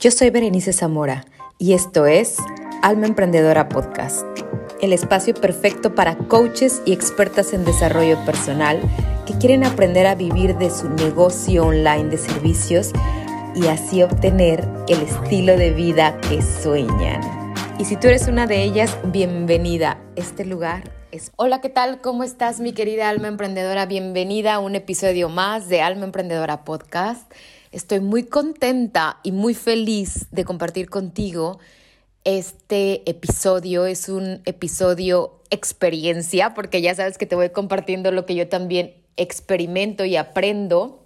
Yo soy Berenice Zamora y esto es Alma Emprendedora Podcast, el espacio perfecto para coaches y expertas en desarrollo personal que quieren aprender a vivir de su negocio online de servicios y así obtener el estilo de vida que sueñan. Y si tú eres una de ellas, bienvenida. Este lugar es... Hola, ¿qué tal? ¿Cómo estás mi querida alma emprendedora? Bienvenida a un episodio más de Alma Emprendedora Podcast. Estoy muy contenta y muy feliz de compartir contigo este episodio. Es un episodio experiencia, porque ya sabes que te voy compartiendo lo que yo también experimento y aprendo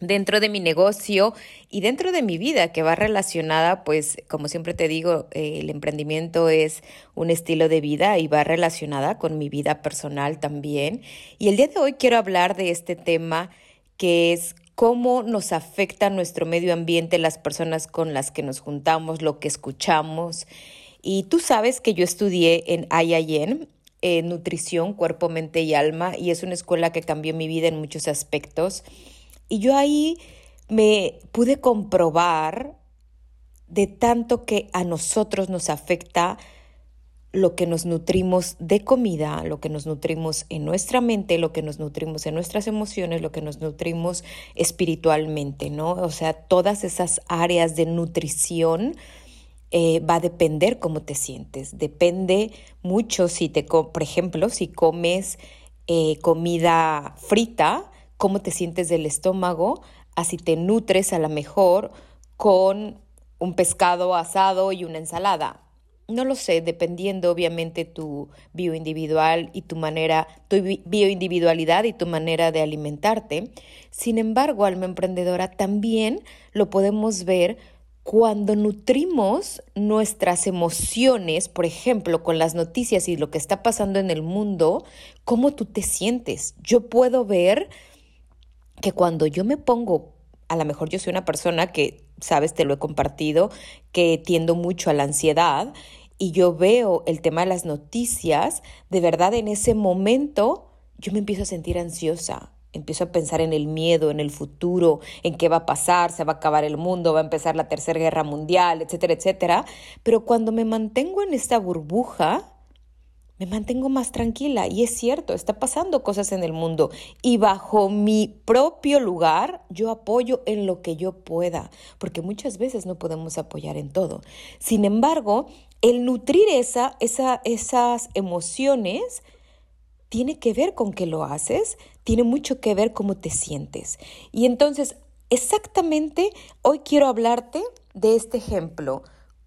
dentro de mi negocio y dentro de mi vida que va relacionada, pues como siempre te digo, eh, el emprendimiento es un estilo de vida y va relacionada con mi vida personal también. Y el día de hoy quiero hablar de este tema que es cómo nos afecta nuestro medio ambiente, las personas con las que nos juntamos, lo que escuchamos. Y tú sabes que yo estudié en IIN, en nutrición, cuerpo, mente y alma, y es una escuela que cambió mi vida en muchos aspectos. Y yo ahí me pude comprobar de tanto que a nosotros nos afecta lo que nos nutrimos de comida, lo que nos nutrimos en nuestra mente, lo que nos nutrimos en nuestras emociones, lo que nos nutrimos espiritualmente, ¿no? O sea, todas esas áreas de nutrición eh, va a depender cómo te sientes. Depende mucho si te, por ejemplo, si comes eh, comida frita, cómo te sientes del estómago, así te nutres a lo mejor con un pescado asado y una ensalada no lo sé, dependiendo obviamente tu bioindividual y tu manera, tu bioindividualidad y tu manera de alimentarte. Sin embargo, alma emprendedora también lo podemos ver cuando nutrimos nuestras emociones, por ejemplo, con las noticias y lo que está pasando en el mundo, cómo tú te sientes. Yo puedo ver que cuando yo me pongo, a lo mejor yo soy una persona que, sabes, te lo he compartido, que tiendo mucho a la ansiedad y yo veo el tema de las noticias, de verdad en ese momento yo me empiezo a sentir ansiosa, empiezo a pensar en el miedo, en el futuro, en qué va a pasar, se va a acabar el mundo, va a empezar la tercera guerra mundial, etcétera, etcétera. Pero cuando me mantengo en esta burbuja, me mantengo más tranquila. Y es cierto, está pasando cosas en el mundo. Y bajo mi propio lugar, yo apoyo en lo que yo pueda, porque muchas veces no podemos apoyar en todo. Sin embargo, el nutrir esa, esa, esas emociones tiene que ver con que lo haces, tiene mucho que ver cómo te sientes. Y entonces, exactamente hoy quiero hablarte de este ejemplo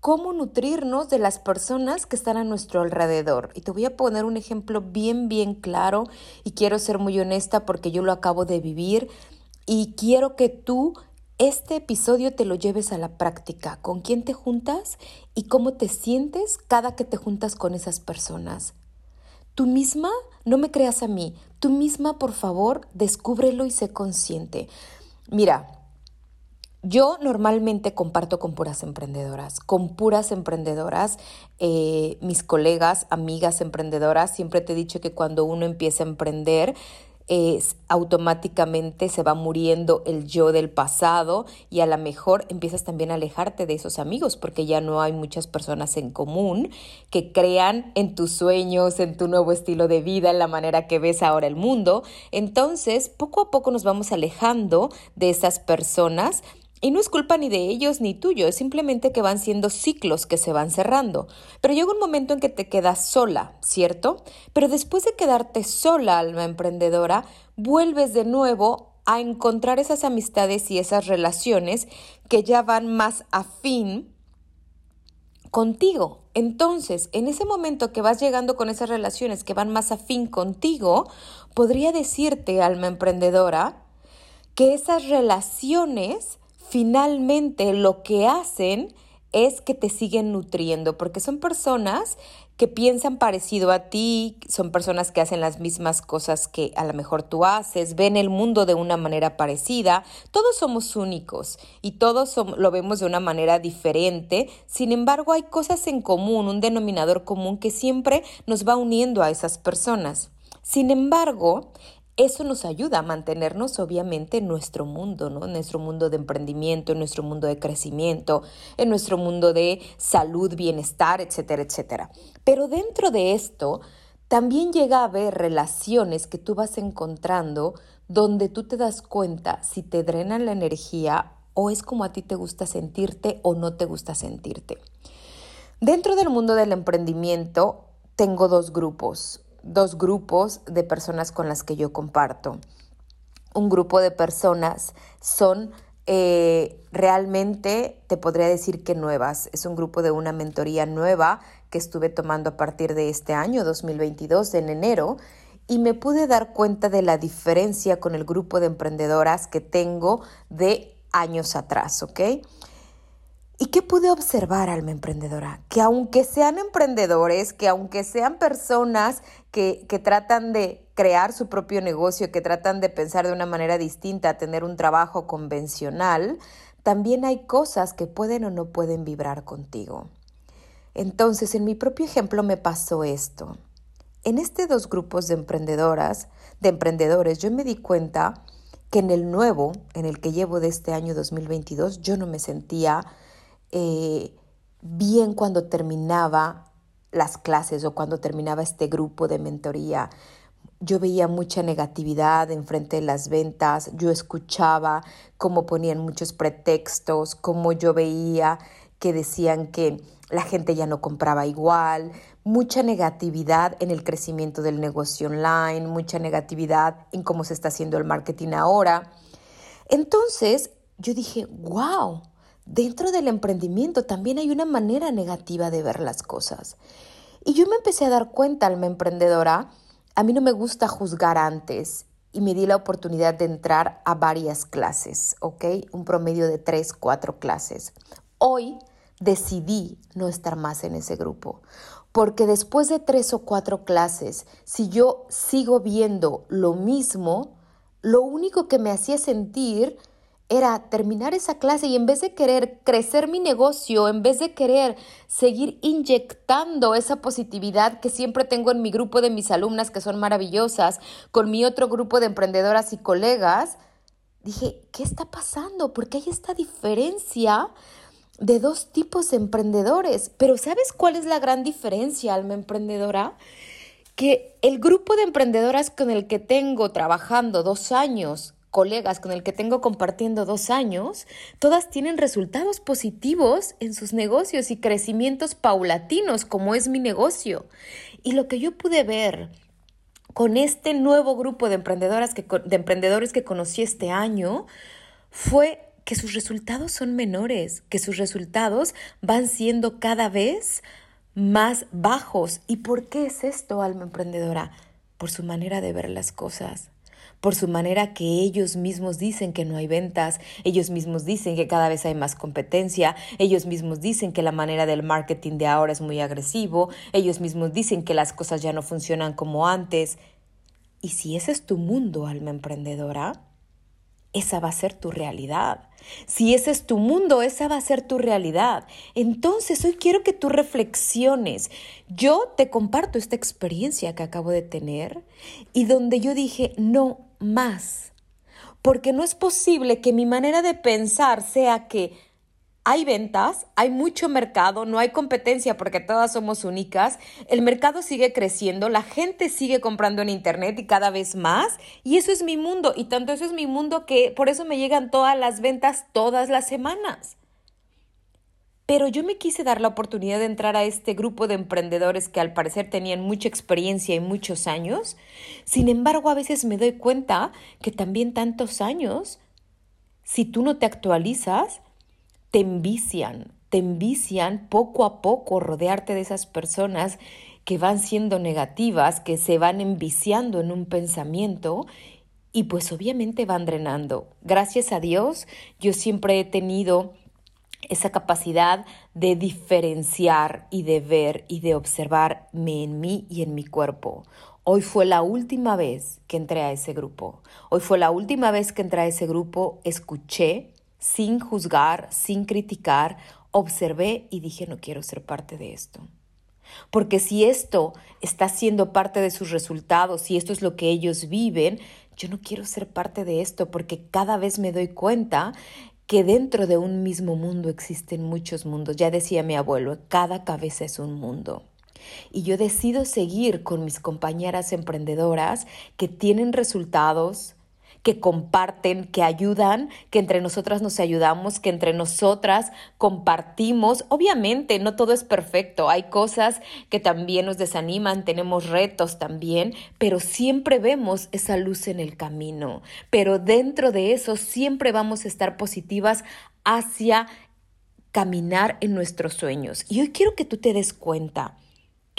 cómo nutrirnos de las personas que están a nuestro alrededor. Y te voy a poner un ejemplo bien, bien claro y quiero ser muy honesta porque yo lo acabo de vivir y quiero que tú este episodio te lo lleves a la práctica, con quién te juntas y cómo te sientes cada que te juntas con esas personas. Tú misma, no me creas a mí, tú misma, por favor, descúbrelo y sé consciente. Mira, yo normalmente comparto con puras emprendedoras, con puras emprendedoras, eh, mis colegas, amigas emprendedoras, siempre te he dicho que cuando uno empieza a emprender, es, automáticamente se va muriendo el yo del pasado y a lo mejor empiezas también a alejarte de esos amigos porque ya no hay muchas personas en común que crean en tus sueños, en tu nuevo estilo de vida, en la manera que ves ahora el mundo. Entonces, poco a poco nos vamos alejando de esas personas y no es culpa ni de ellos ni tuyo, es simplemente que van siendo ciclos que se van cerrando. Pero llega un momento en que te quedas sola, ¿cierto? Pero después de quedarte sola, alma emprendedora, vuelves de nuevo a encontrar esas amistades y esas relaciones que ya van más afín contigo. Entonces, en ese momento que vas llegando con esas relaciones que van más afín contigo, podría decirte, alma emprendedora, que esas relaciones finalmente lo que hacen es que te siguen nutriendo, porque son personas que piensan parecido a ti, son personas que hacen las mismas cosas que a lo mejor tú haces, ven el mundo de una manera parecida, todos somos únicos y todos lo vemos de una manera diferente, sin embargo hay cosas en común, un denominador común que siempre nos va uniendo a esas personas. Sin embargo, eso nos ayuda a mantenernos obviamente en nuestro mundo, ¿no? En nuestro mundo de emprendimiento, en nuestro mundo de crecimiento, en nuestro mundo de salud, bienestar, etcétera, etcétera. Pero dentro de esto, también llega a haber relaciones que tú vas encontrando donde tú te das cuenta si te drenan la energía o es como a ti te gusta sentirte o no te gusta sentirte. Dentro del mundo del emprendimiento tengo dos grupos dos grupos de personas con las que yo comparto. Un grupo de personas son eh, realmente, te podría decir que nuevas. Es un grupo de una mentoría nueva que estuve tomando a partir de este año 2022, en enero, y me pude dar cuenta de la diferencia con el grupo de emprendedoras que tengo de años atrás, ¿ok? ¿Y qué pude observar, alma emprendedora? Que aunque sean emprendedores, que aunque sean personas que, que, tratan de crear su propio negocio, que tratan de pensar de una manera distinta tener un trabajo convencional, también hay cosas que pueden o no pueden vibrar contigo. Entonces, en mi propio ejemplo me pasó esto. En estos dos grupos de emprendedoras, de emprendedores, yo me di cuenta que en el nuevo, en el que llevo de este año 2022, yo no me sentía eh, bien cuando terminaba las clases o cuando terminaba este grupo de mentoría. Yo veía mucha negatividad enfrente de las ventas, yo escuchaba cómo ponían muchos pretextos, cómo yo veía que decían que la gente ya no compraba igual, mucha negatividad en el crecimiento del negocio online, mucha negatividad en cómo se está haciendo el marketing ahora. Entonces yo dije, wow, dentro del emprendimiento también hay una manera negativa de ver las cosas. Y yo me empecé a dar cuenta, alma emprendedora, a mí no me gusta juzgar antes y me di la oportunidad de entrar a varias clases, ¿ok? Un promedio de tres, cuatro clases. Hoy decidí no estar más en ese grupo, porque después de tres o cuatro clases, si yo sigo viendo lo mismo, lo único que me hacía sentir era terminar esa clase y en vez de querer crecer mi negocio, en vez de querer seguir inyectando esa positividad que siempre tengo en mi grupo de mis alumnas que son maravillosas, con mi otro grupo de emprendedoras y colegas, dije, ¿qué está pasando? Porque hay esta diferencia de dos tipos de emprendedores. Pero ¿sabes cuál es la gran diferencia, alma emprendedora? Que el grupo de emprendedoras con el que tengo trabajando dos años, colegas con el que tengo compartiendo dos años, todas tienen resultados positivos en sus negocios y crecimientos paulatinos, como es mi negocio. Y lo que yo pude ver con este nuevo grupo de, emprendedoras que, de emprendedores que conocí este año fue que sus resultados son menores, que sus resultados van siendo cada vez más bajos. ¿Y por qué es esto, alma emprendedora? Por su manera de ver las cosas por su manera que ellos mismos dicen que no hay ventas, ellos mismos dicen que cada vez hay más competencia, ellos mismos dicen que la manera del marketing de ahora es muy agresivo, ellos mismos dicen que las cosas ya no funcionan como antes. Y si ese es tu mundo, alma emprendedora, esa va a ser tu realidad. Si ese es tu mundo, esa va a ser tu realidad. Entonces, hoy quiero que tú reflexiones. Yo te comparto esta experiencia que acabo de tener y donde yo dije, no más. Porque no es posible que mi manera de pensar sea que hay ventas, hay mucho mercado, no hay competencia porque todas somos únicas, el mercado sigue creciendo, la gente sigue comprando en Internet y cada vez más, y eso es mi mundo, y tanto eso es mi mundo que por eso me llegan todas las ventas todas las semanas. Pero yo me quise dar la oportunidad de entrar a este grupo de emprendedores que al parecer tenían mucha experiencia y muchos años. Sin embargo, a veces me doy cuenta que también tantos años, si tú no te actualizas, te envician, te envician poco a poco rodearte de esas personas que van siendo negativas, que se van enviciando en un pensamiento y pues obviamente van drenando. Gracias a Dios, yo siempre he tenido esa capacidad de diferenciar y de ver y de observarme en mí y en mi cuerpo. Hoy fue la última vez que entré a ese grupo. Hoy fue la última vez que entré a ese grupo, escuché, sin juzgar, sin criticar, observé y dije, no quiero ser parte de esto. Porque si esto está siendo parte de sus resultados, si esto es lo que ellos viven, yo no quiero ser parte de esto porque cada vez me doy cuenta que dentro de un mismo mundo existen muchos mundos. Ya decía mi abuelo, cada cabeza es un mundo. Y yo decido seguir con mis compañeras emprendedoras que tienen resultados, que comparten, que ayudan, que entre nosotras nos ayudamos, que entre nosotras compartimos. Obviamente, no todo es perfecto, hay cosas que también nos desaniman, tenemos retos también, pero siempre vemos esa luz en el camino. Pero dentro de eso siempre vamos a estar positivas hacia caminar en nuestros sueños. Y hoy quiero que tú te des cuenta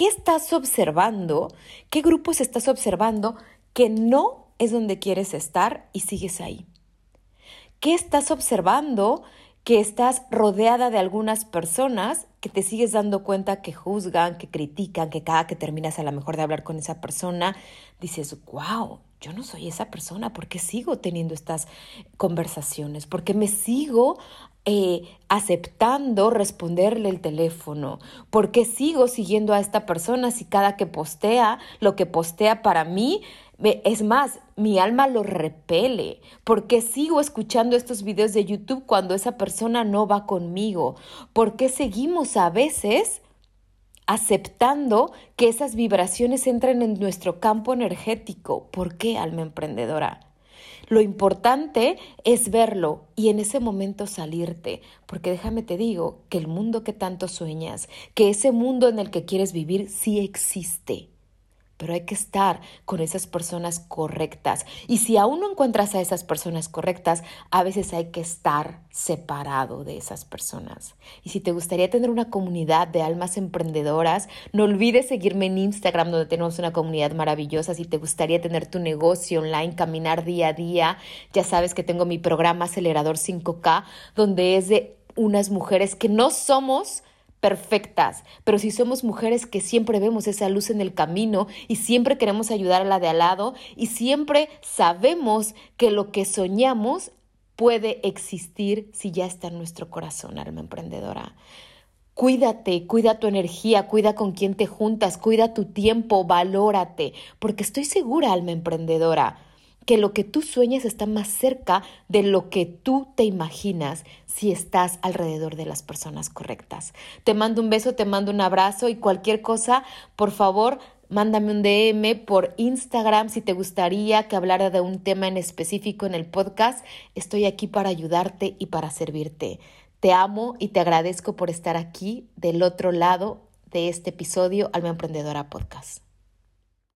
¿Qué estás observando? ¿Qué grupos estás observando que no es donde quieres estar y sigues ahí? ¿Qué estás observando que estás rodeada de algunas personas que te sigues dando cuenta que juzgan, que critican, que cada que terminas a lo mejor de hablar con esa persona, dices, wow, yo no soy esa persona, ¿por qué sigo teniendo estas conversaciones? ¿Por qué me sigo eh, aceptando responderle el teléfono? ¿Por qué sigo siguiendo a esta persona si cada que postea, lo que postea para mí, es más, mi alma lo repele? ¿Por qué sigo escuchando estos videos de YouTube cuando esa persona no va conmigo? ¿Por qué seguimos a veces aceptando que esas vibraciones entren en nuestro campo energético. ¿Por qué, alma emprendedora? Lo importante es verlo y en ese momento salirte, porque déjame te digo que el mundo que tanto sueñas, que ese mundo en el que quieres vivir sí existe pero hay que estar con esas personas correctas. Y si aún no encuentras a esas personas correctas, a veces hay que estar separado de esas personas. Y si te gustaría tener una comunidad de almas emprendedoras, no olvides seguirme en Instagram, donde tenemos una comunidad maravillosa. Si te gustaría tener tu negocio online, caminar día a día, ya sabes que tengo mi programa Acelerador 5K, donde es de unas mujeres que no somos perfectas, pero si somos mujeres que siempre vemos esa luz en el camino y siempre queremos ayudar a la de al lado y siempre sabemos que lo que soñamos puede existir si ya está en nuestro corazón, alma emprendedora. Cuídate, cuida tu energía, cuida con quién te juntas, cuida tu tiempo, valórate, porque estoy segura, alma emprendedora, que lo que tú sueñas está más cerca de lo que tú te imaginas si estás alrededor de las personas correctas. Te mando un beso, te mando un abrazo y cualquier cosa, por favor, mándame un DM por Instagram si te gustaría que hablara de un tema en específico en el podcast. Estoy aquí para ayudarte y para servirte. Te amo y te agradezco por estar aquí del otro lado de este episodio Alma Emprendedora Podcast.